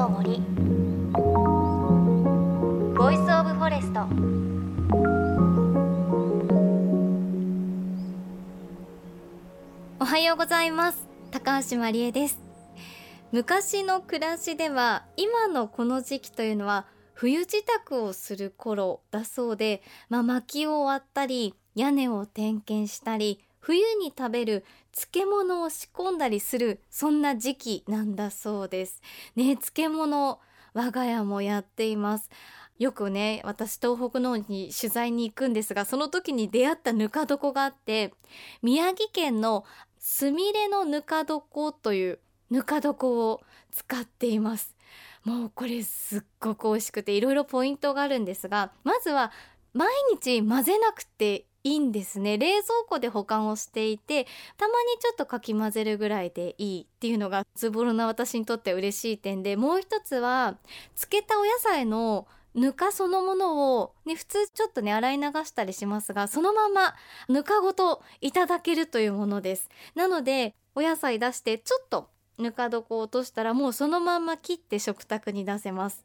の森 Voice of Forest おはようございます。高橋真理恵です。昔の暮らしでは今のこの時期というのは冬支度をする頃だそうで、まあ、薪を割ったり屋根を点検したり冬に食べる漬物を仕込んだりするそんな時期なんだそうです。ね漬物我が家もやっています。よくね私東北の方に取材に行くんですがその時に出会ったぬか床があって宮城県のすみれのぬか床というぬか床を使っています。もうこれすっごく美味しくていろいろポイントがあるんですがまずは毎日混ぜなくていいんですね。冷蔵庫で保管をしていてたまにちょっとかき混ぜるぐらいでいいっていうのがズボロな私にとって嬉しい点でもう一つは漬けたお野菜のぬかそのものを、ね、普通ちょっとね洗い流したりしますがそのままぬかごといただけるというものです。なのでお野菜出してちょっとぬか床を落としたらもうそのまんま切って食卓に出せます。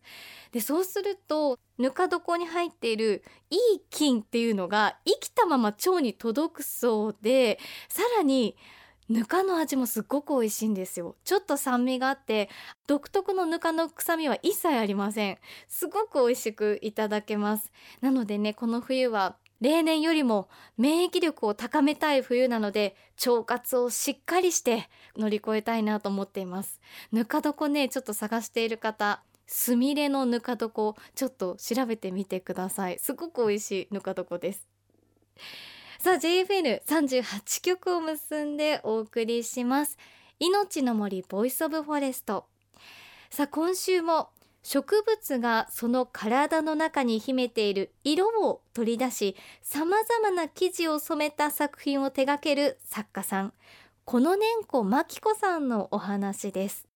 でそうするとぬか床に入っているいい菌っていうのが生きたまま腸に届くそうでさらにぬかの味もすっごく美味しいんですよ。ちょっと酸味があって独特のぬかの臭みは一切ありません。すごく美味しくいただけます。なのでねこの冬は例年よりも免疫力を高めたい冬なので腸活をしっかりして乗り越えたいなと思っています。ぬか床ねちょっと探している方すみれのぬか床ちょっと調べてみてください。すごく美味しいぬか床です。さあ JFN38 曲を結んでお送りします。命の森 Voice of Forest。さあ今週も植物がその体の中に秘めている色を取り出しさまざまな生地を染めた作品を手掛ける作家さん。この年子真紀子さんのお話です。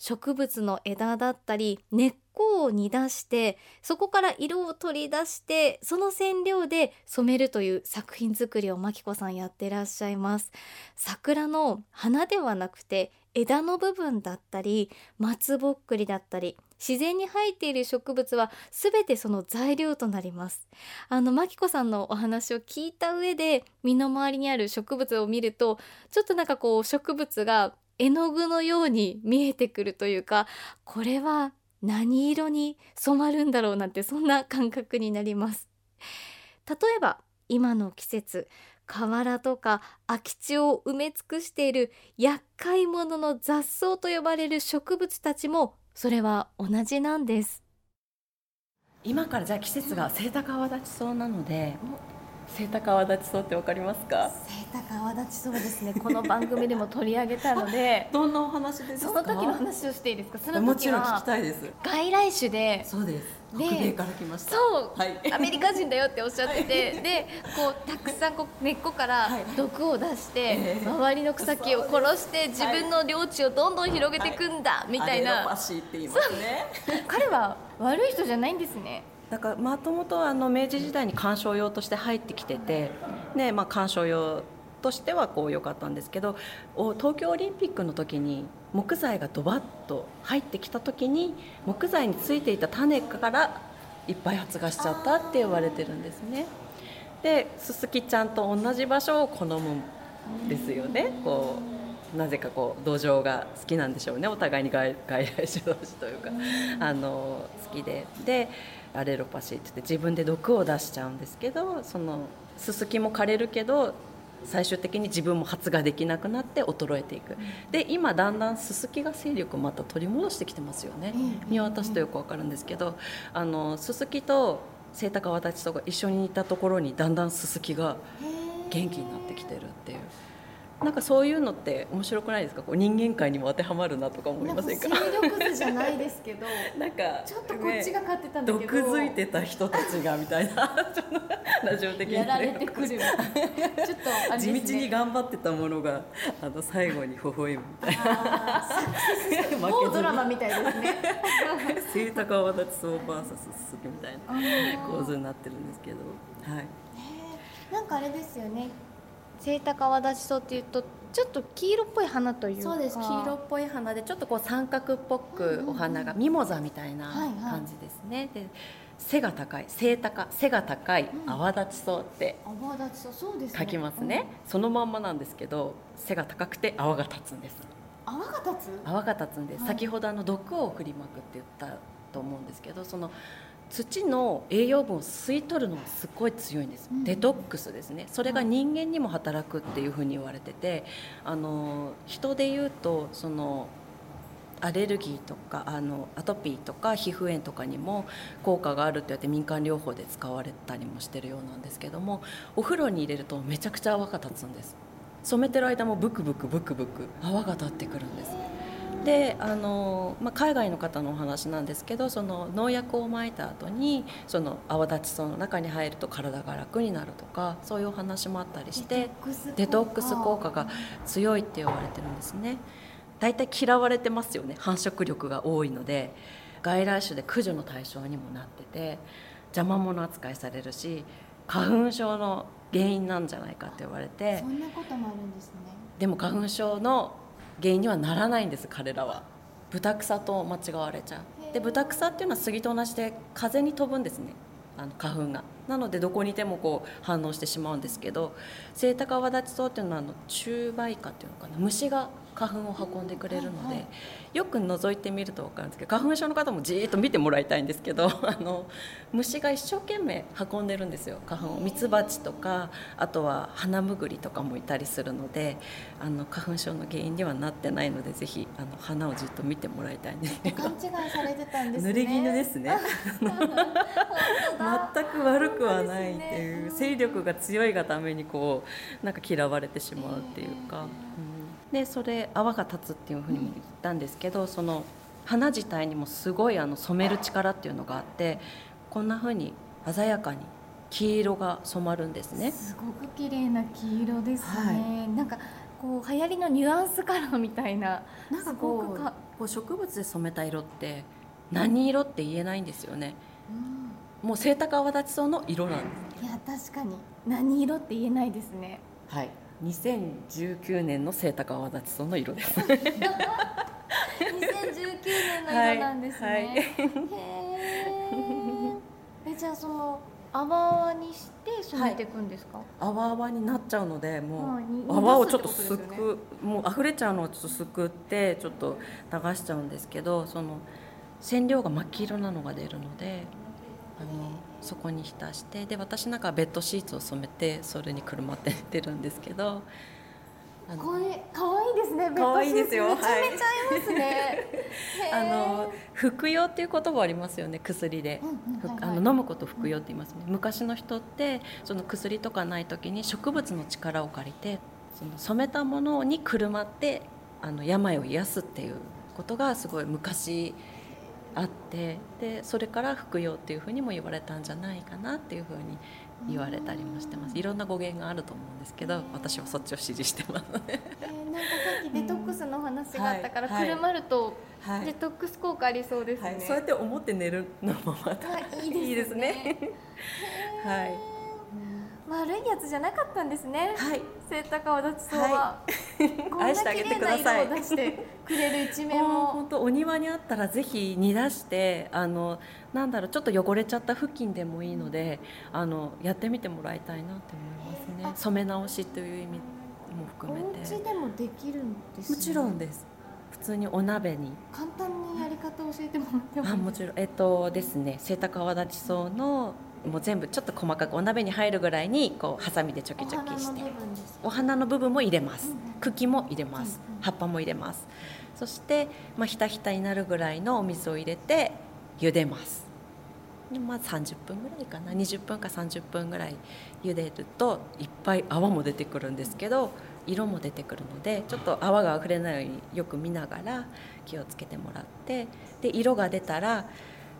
植物の枝だったり根っこを煮出してそこから色を取り出してその染料で染めるという作品作りを真紀子さんやってらっしゃいます。桜の花ではなくて枝の部分だったり松ぼっくりだったり自然に生えている植物は全てその材料となります。あのマキコさんのお話を聞いた上で身の回りにある植物を見るとちょっとなんかこう植物が絵の具のように見えてくるというかこれは何色に染まるんだろうなんてそんな感覚になります。例えば今の季節河原とか空き地を埋め尽くしている厄介者の雑草と呼ばれる植物たちもそれは同じなんです。今からじゃあ季節がセイタカアワダチソウなのでセイタカアワダチソウってわかりますか？セイタカアワダチソウですね。この番組でも取り上げたので。どんなお話ですその時の話をしていいですか？その時もちろん聞きたいです。外来種で。そうです。北米から来ました。そう、はい、アメリカ人だよっておっしゃってて、でこうたくさんこう根っこから毒を出して、周りの草木を殺して自分の領地をどんどん広げていくんだ、みたいな、彼は悪い人じゃないんですねだからもともとあの明治時代に観賞用として入ってきてて、ねまあ、観賞用としてはこう良かったんですけど東京オリンピックの時に木材がドバッと入ってきた時に木材についていた種からいっぱい発芽しちゃったって言われてるんですね。でススキちゃんと同じ場所を好むんですよね。こうなぜかこう土壌が好きなんでしょうねお互いに外外来種同士というかあの好きででアレロパシーって言って自分で毒を出しちゃうんですけどそのススキも枯れるけど最終的に自分も発芽できなくなって衰えていく、で今だんだんススキが勢力をまた取り戻してきてますよね、見渡すとよくわかるんですけどあのススキとセイタカワタチソウが一緒にいたところにだんだんススキが元気になってきてるっていう。なんかそういうのって面白くないですか？こう人間界にも当てはままるなとか思いませんか？勢力図じゃないですけど なんかちょっとこっちが勝ってたんだけど、ね、毒づいてた人たちがみたいな ラジオ的に、ね、やられてくるちょっと、ね、地道に頑張ってたものがあの最後に微笑むみたいな。もうドラマみたいですね。セイタカワダチソウバーサススキみたいな構図になってるんですけど。はい。なんかあれですよねセイタカアワダチソウっていうとちょっと黄色っぽい花というか。そうです。黄色っぽい花でちょっとこう三角っぽくお花がミモザみたいな感じですね、で背が高い。背高背が高い泡立ちそうって泡立ちそう。そうです、ね、書きますね、うん、そのまんまなんですけど背が高くて泡が立つんです。泡が立つ？泡が立つんで、はい、先ほどあの毒を振りまくって言ったと思うんですけどその土の栄養分を吸い取るのがすごい強いんです、うん、デトックスですね。それが人間にも働くっていうふうに言われててあの人でいうとそのアレルギーとかあのアトピーとか皮膚炎とかにも効果があるって言って民間療法で使われたりもしてるようなんですけどもお風呂に入れるとめちゃくちゃ泡が立つんです。染めてる間もブクブクブクブク泡が立ってくるんですであの、まあ、海外の方のお話なんですけどその農薬をまいた後にその泡立ち層の中に入ると体が楽になるとかそういうお話もあったりしてデトックス効果が強いって言われてるんですね。大体嫌われてますよね繁殖力が多いので。外来種で駆除の対象にもなってて邪魔者扱いされるし花粉症の原因なんじゃないかって言われて。そんなこともあるんですね。でも花粉症の原因にはならないんです彼らは。豚草と間違われちゃう。で豚草っていうのは杉と同じで風に飛ぶんですね。あの花粉が。なのでどこにいてもこう反応してしまうんですけどセイタカワダチソウっていうのはあの虫媒花っていうのかな。虫が花粉を運んでくれるので、よく覗いてみると分かるんですけど花粉症の方もじーっと見てもらいたいんですけど あの虫が一生懸命運んでるんですよ。花粉を。ミツバチとかあとはハナムグリとかもいたりするのであの花粉症の原因にはなってないのでぜひあの花をじっと見てもらいたいんですけど。勘違いされてたんですね。濡れ衣ですね。全く悪くはないっていう、ね、勢力が強いがためにこうなんか嫌われてしまうっていうか。うんでそれ泡が立つっていうふうにも言ったんですけどその花自体にもすごいあの染める力っていうのがあってこんなふうに鮮やかに黄色が染まるんですね。すごく綺麗な黄色ですね、はい、なんかこう流行りのニュアンスカラーみたいななんかこうかこう植物で染めた色って何色って言えないんですよね、うん、もうセイタカアワダチソウの色なんです。いや確かに何色って言えないですね。はい2019年のセイタカアワダチソウの色です。2019年の色なんですね、はいはい、へえじゃあその泡々にして染めていくんですか、はい、泡々になっちゃうのでもう泡をちょっとすく、もう溢れちゃうのをちょっとすくってちょっと流しちゃうんですけどその染料が真っ黄色なのが出るのであのそこに浸してで私なんかベッドシーツを染めてそれにくるまって寝てるんですけどこれ可愛いですね。可愛いですよ。めちゃめちゃ合いますね。あの服用っていう言葉ありますよね。薬で、あの飲むこと服用って言いますね。昔の人ってその薬とかない時に植物の力を借りてその染めたものにくるまってあの病を癒すっていうことがすごい昔あってでそれから服用っていうふうにも言われたんじゃないかなっていうふうに言われたりもしてます。いろんな語源があると思うんですけど私はそっちを支持してます、えー、なんかさっきデトックスの話があったから、うんはい、くるまるとデトックス効果ありそうですね、はい、そうやって思って寝るのもまたいいですね。はい悪いやつじゃなかったんですね。はい。セイタカワダチソウは、はい、こんな綺麗な色を出してくれる一面も。本当お庭にあったらぜひ煮出してあのなんだろうちょっと汚れちゃった付近でもいいのであのやってみてもらいたいなって思いますね。染め直しという意味も含めて。お家でもできるんです、ね、もちろんです。普通にお鍋に簡単にやり方教えてもらってもあもちろんえっとですねセイタカワダチソウのもう全部ちょっと細かくお鍋に入るぐらいにこうハサミでチョキチョキして。お花の部分も入れます、茎も入れます、葉っぱも入れます。そして、まあ、ひたひたになるぐらいのお水を入れて茹でます。でまあ30分ぐらいかな。20分か30分ぐらい茹でるといっぱい泡も出てくるんですけど色も出てくるのでちょっと泡があふれないようによく見ながら気をつけてもらって。で色が出たら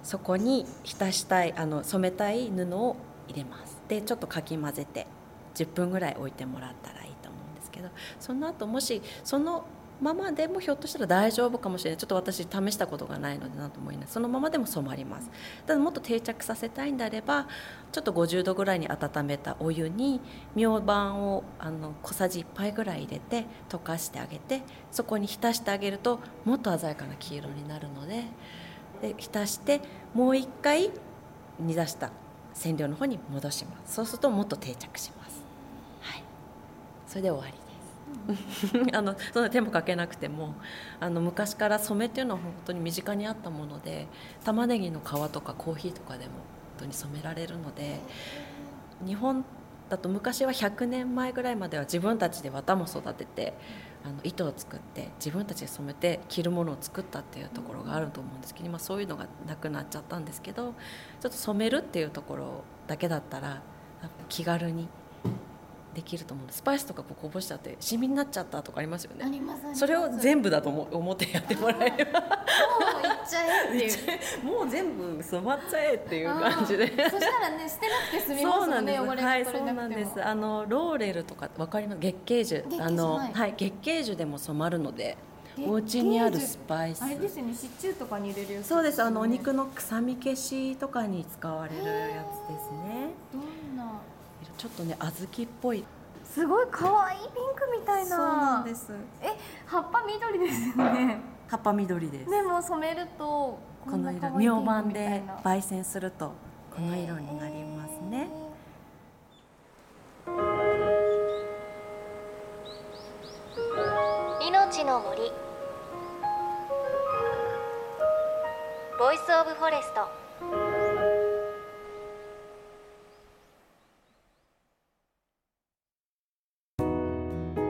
そこに浸したいあの染めたい布を入れます。でちょっとかき混ぜて10分ぐらい置いてもらったらいいと思うんですけどその後もしそのままでもひょっとしたら大丈夫かもしれない。ちょっと私試したことがないので何とも言えない。そのままでも染まります。ただもっと定着させたいんであればちょっと50度ぐらいに温めたお湯に明板をあの小さじ1杯ぐらい入れて溶かしてあげてそこに浸してあげるともっと鮮やかな黄色になるのでで浸してもう一回煮出した染料の方に戻します。そうするともっと定着します。はい。それで終わり あのそんな手もかけなくてもあの昔から染めっていうのは本当に身近にあったもので玉ねぎの皮とかコーヒーとかでも本当に染められるので日本だと昔は100年前ぐらいまでは自分たちで綿も育ててあの糸を作って自分たちで染めて着るものを作ったっていうところがあると思うんですけど今そういうのがなくなっちゃったんですけどちょっと染めるっていうところだけだったら気軽にできると思うんです。スパイスとかこうこぼしちゃってシミになっちゃったとかありますよね。それを全部だと思思ってやってもらえればっちゃえっていう。もう全部染まっちゃえっていう感じで。そしたらね捨てなくて済みますもんね汚れはいそうなんです。あのローレルとかわかります？月桂樹。あのはい。月桂樹でも染まるのでお家にあるスパイス。あれですよねシチューとかに入れるやつそうです。あのお肉の臭み消しとかに使われるやつですね。どんな？ちょっとね小豆っぽい。すごい可愛いピンクみたいな。そうなんです。え葉っぱ緑ですよね葉っぱ緑です。でも染めるとこの色明板で焙煎するとこの色になりますね、命の森。 Voice of Forest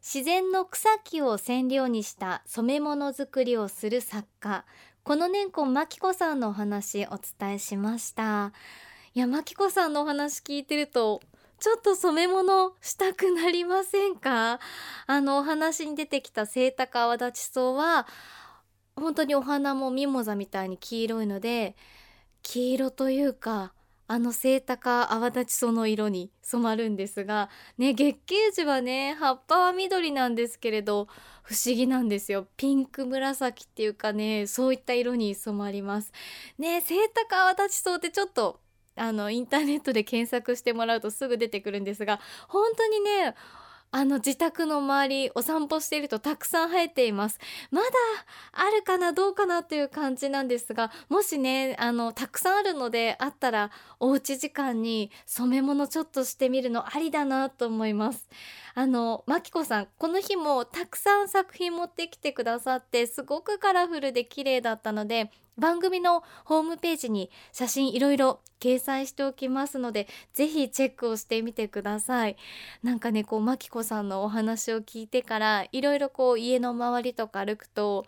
自然の草木を染料にした染め物作りをする作家この年根真紀子さんのお話お伝えしました。いや真紀子さんのお話聞いてるとちょっと染め物したくなりませんか？あのお話に出てきたセイタカアワダチソウは本当にお花もミモザみたいに黄色いので黄色というかあのセイタカ泡立ちその色に染まるんですがね月桂樹はね葉っぱは緑なんですけれど不思議なんですよ。ピンク紫っていうかねそういった色に染まります。ねセイタカ泡立ちそうってちょっとあのインターネットで検索してもらうとすぐ出てくるんですが本当にねあの自宅の周りお散歩しているとたくさん生えています。まだあるかなどうかなという感じなんですがもしねあのたくさんあるのであったらおうち時間に染め物ちょっとしてみるのありだなと思います。あのまきこさんこの日もたくさん作品持ってきてくださってすごくカラフルで綺麗だったので番組のホームページに写真いろいろ掲載しておきますのでぜひチェックをしてみてください。なんかねこうまきこさんのお話を聞いてからいろいろこう家の周りとか歩くと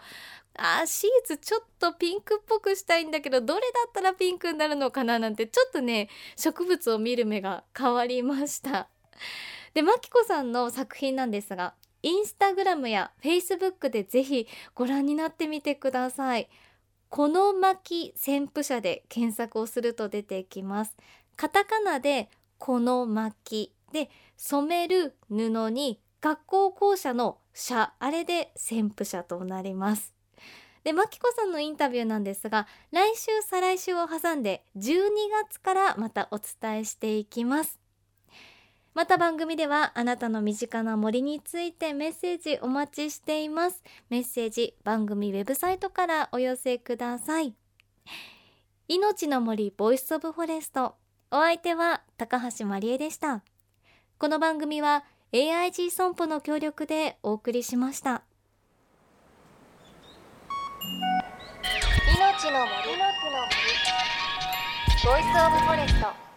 あーシーツちょっとピンクっぽくしたいんだけどどれだったらピンクになるのかななんてちょっとね植物を見る目が変わりました。でまきこさんの作品なんですがインスタグラムやフェイスブックでぜひご覧になってみてください。この巻潜伏者で検索をすると出てきます。カタカナでこの巻で染める布に学校校舎の社あれで潜伏者となります。でマキコさんのインタビューなんですが来週再来週を挟んで12月からまたお伝えしていきます。また番組ではあなたの身近な森についてメッセージお待ちしています。メッセージ番組ウェブサイトからお寄せください。命の森 Voice of Forest。お相手は高橋真理恵でした。この番組は AIG 損保の協力でお送りしました。命の森。の森。ボイスオブフォレスト